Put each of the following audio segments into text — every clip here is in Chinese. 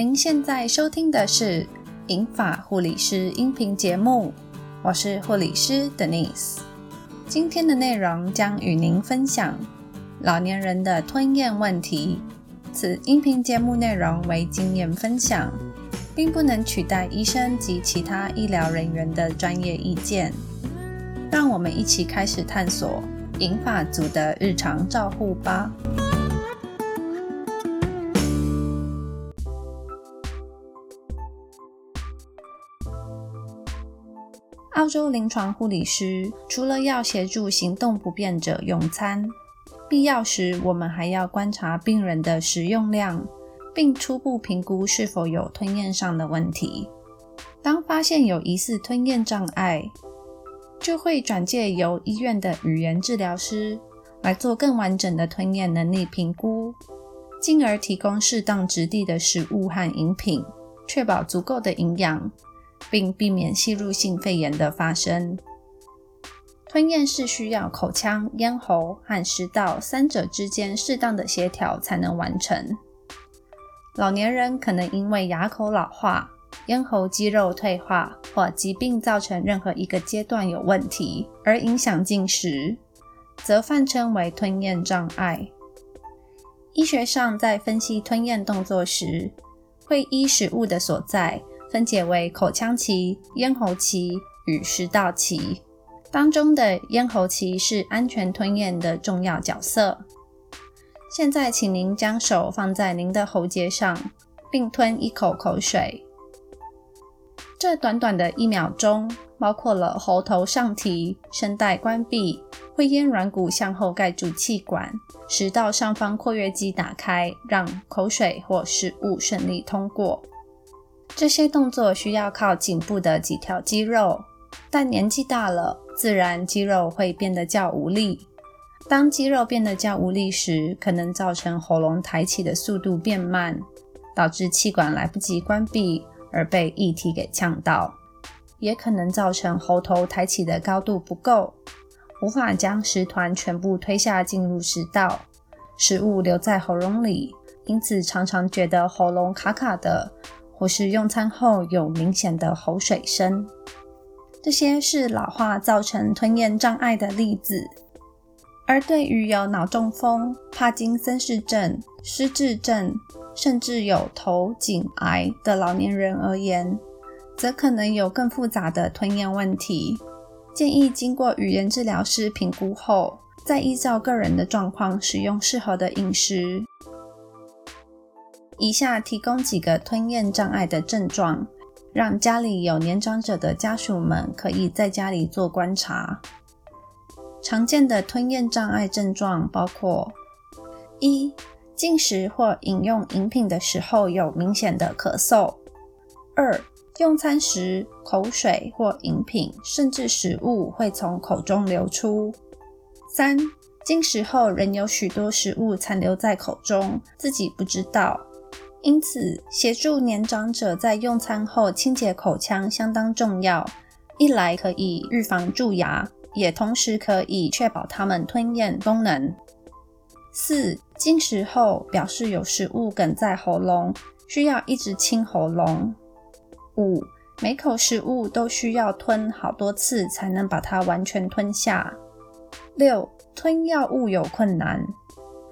您现在收听的是《银发护理师》音频节目，我是护理师 Denise。今天的内容将与您分享老年人的吞咽问题。此音频节目内容为经验分享，并不能取代医生及其他医疗人员的专业意见。让我们一起开始探索银发族的日常照护吧。澳洲临床护理师除了要协助行动不便者用餐，必要时我们还要观察病人的食用量，并初步评估是否有吞咽上的问题。当发现有疑似吞咽障碍，就会转介由医院的语言治疗师来做更完整的吞咽能力评估，进而提供适当质地的食物和饮品，确保足够的营养。并避免吸入性肺炎的发生。吞咽是需要口腔、咽喉和食道三者之间适当的协调才能完成。老年人可能因为牙口老化、咽喉肌肉退化或疾病造成任何一个阶段有问题而影响进食，则泛称为吞咽障碍。医学上在分析吞咽动作时，会依食物的所在。分解为口腔期、咽喉期与食道期。当中的咽喉期是安全吞咽的重要角色。现在，请您将手放在您的喉结上，并吞一口口水。这短短的一秒钟，包括了喉头上提、声带关闭、会咽软骨向后盖住气管、食道上方括约肌打开，让口水或食物顺利通过。这些动作需要靠颈部的几条肌肉，但年纪大了，自然肌肉会变得较无力。当肌肉变得较无力时，可能造成喉咙抬起的速度变慢，导致气管来不及关闭而被液体给呛到；也可能造成喉头抬起的高度不够，无法将食团全部推下进入食道，食物留在喉咙里，因此常常觉得喉咙卡卡的。或是用餐后有明显的口水声，这些是老化造成吞咽障碍的例子。而对于有脑中风、帕金森氏症、失智症，甚至有头颈癌的老年人而言，则可能有更复杂的吞咽问题。建议经过语言治疗师评估后，再依照个人的状况使用适合的饮食。以下提供几个吞咽障碍的症状，让家里有年长者的家属们可以在家里做观察。常见的吞咽障碍症状包括：一、进食或饮用饮品的时候有明显的咳嗽；二、用餐时口水或饮品甚至食物会从口中流出；三、进食后仍有许多食物残留在口中，自己不知道。因此，协助年长者在用餐后清洁口腔相当重要。一来可以预防蛀牙，也同时可以确保他们吞咽功能。四、进食后表示有食物梗在喉咙，需要一直清喉咙。五、每口食物都需要吞好多次才能把它完全吞下。六、吞药物有困难。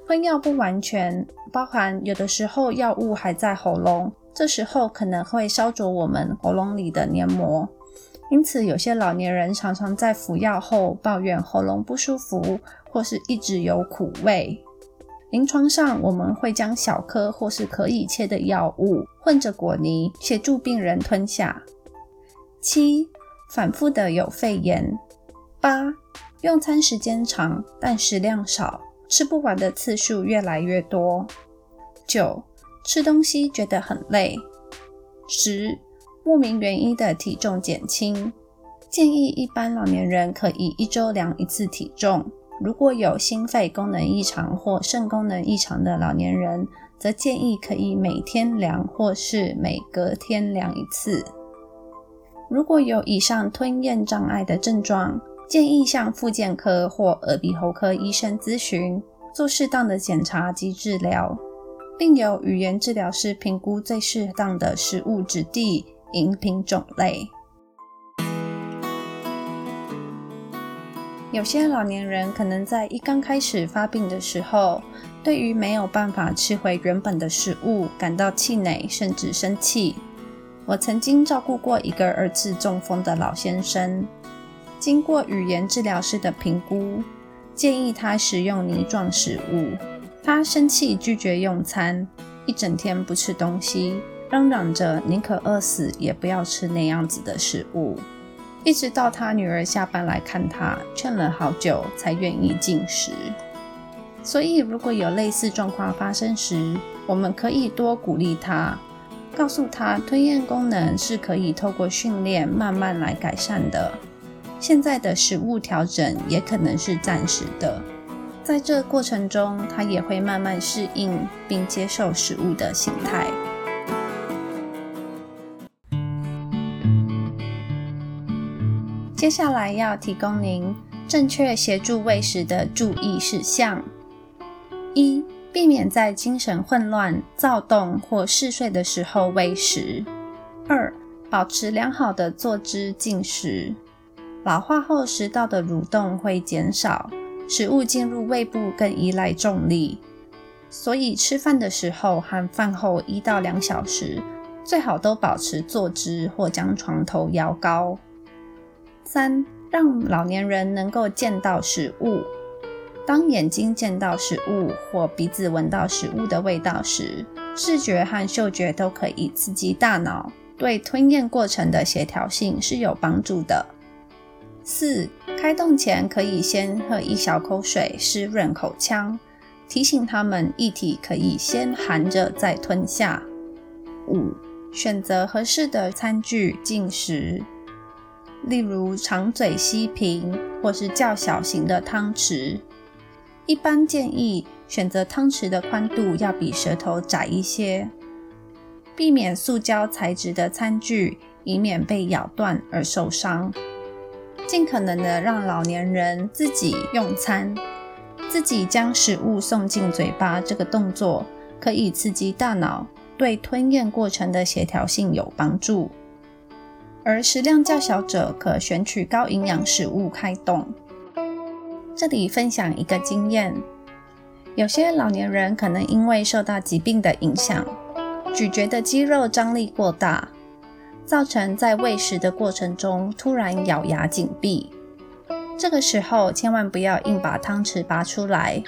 吞药不完全，包含有的时候药物还在喉咙，这时候可能会烧灼我们喉咙里的黏膜。因此，有些老年人常常在服药后抱怨喉咙不舒服，或是一直有苦味。临床上，我们会将小颗或是可以切的药物混着果泥，协助病人吞下。七、反复的有肺炎。八、用餐时间长，但食量少。吃不完的次数越来越多。九、吃东西觉得很累。十、莫名原因的体重减轻。建议一般老年人可以一周量一次体重。如果有心肺功能异常或肾功能异常的老年人，则建议可以每天量或是每隔天量一次。如果有以上吞咽障碍的症状，建议向复健科或耳鼻喉科医生咨询，做适当的检查及治疗。并由语言治疗师评估最适当的食物质地、饮品种类。有些老年人可能在一刚开始发病的时候，对于没有办法吃回原本的食物感到气馁，甚至生气。我曾经照顾过一个儿子中风的老先生，经过语言治疗师的评估，建议他食用泥状食物。他生气拒绝用餐，一整天不吃东西，嚷嚷着宁可饿死也不要吃那样子的食物。一直到他女儿下班来看他，劝了好久才愿意进食。所以，如果有类似状况发生时，我们可以多鼓励他，告诉他吞咽功能是可以透过训练慢慢来改善的。现在的食物调整也可能是暂时的，在这过程中，他也会慢慢适应并接受食物的形态。接下来要提供您正确协助喂食的注意事项：一、避免在精神混乱、躁动或嗜睡的时候喂食；二、保持良好的坐姿进食。老化后，食道的蠕动会减少，食物进入胃部更依赖重力，所以吃饭的时候和饭后一到两小时，最好都保持坐姿或将床头摇高。三、让老年人能够见到食物。当眼睛见到食物或鼻子闻到食物的味道时，视觉和嗅觉都可以刺激大脑，对吞咽过程的协调性是有帮助的。四、开动前可以先喝一小口水，湿润口腔，提醒他们液体可以先含着再吞下。五、选择合适的餐具进食。例如长嘴吸瓶，或是较小型的汤匙。一般建议选择汤匙的宽度要比舌头窄一些，避免塑胶材质的餐具，以免被咬断而受伤。尽可能的让老年人自己用餐，自己将食物送进嘴巴，这个动作可以刺激大脑，对吞咽过程的协调性有帮助。而食量较小者，可选取高营养食物开动。这里分享一个经验：有些老年人可能因为受到疾病的影响，咀嚼的肌肉张力过大，造成在喂食的过程中突然咬牙紧闭。这个时候千万不要硬把汤匙拔出来，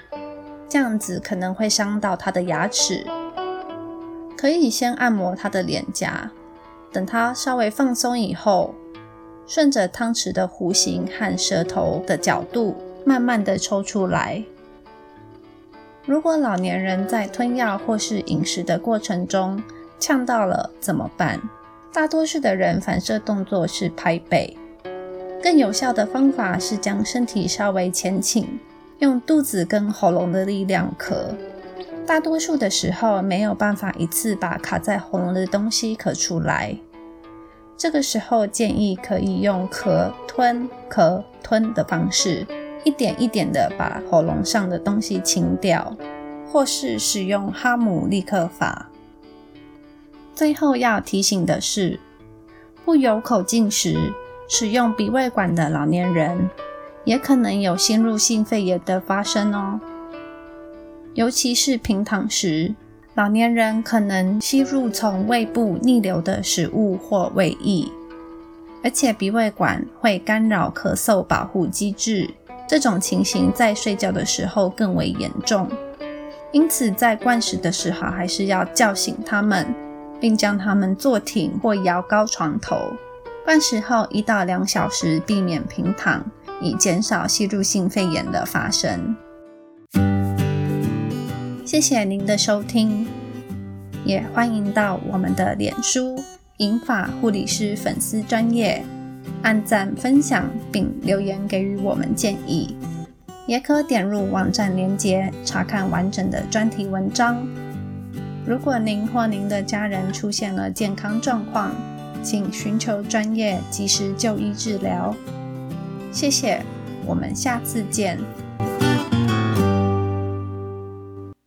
这样子可能会伤到他的牙齿。可以先按摩他的脸颊。等它稍微放松以后，顺着汤匙的弧形和舌头的角度，慢慢的抽出来。如果老年人在吞药或是饮食的过程中呛到了怎么办？大多数的人反射动作是拍背，更有效的方法是将身体稍微前倾，用肚子跟喉咙的力量咳。大多数的时候没有办法一次把卡在喉咙的东西咳出来，这个时候建议可以用咳吞咳吞的方式，一点一点的把喉咙上的东西清掉，或是使用哈姆立克法。最后要提醒的是，不有口进食、使用鼻胃管的老年人，也可能有吸入性肺炎的发生哦。尤其是平躺时，老年人可能吸入从胃部逆流的食物或胃液，而且鼻胃管会干扰咳嗽保护机制，这种情形在睡觉的时候更为严重。因此，在灌食的时候还是要叫醒他们，并将他们坐挺或摇高床头。灌食后一到两小时避免平躺，以减少吸入性肺炎的发生。谢谢您的收听，也欢迎到我们的脸书“银发护理师”粉丝专业按赞、分享并留言给予我们建议，也可点入网站链接查看完整的专题文章。如果您或您的家人出现了健康状况，请寻求专业及时就医治疗。谢谢，我们下次见。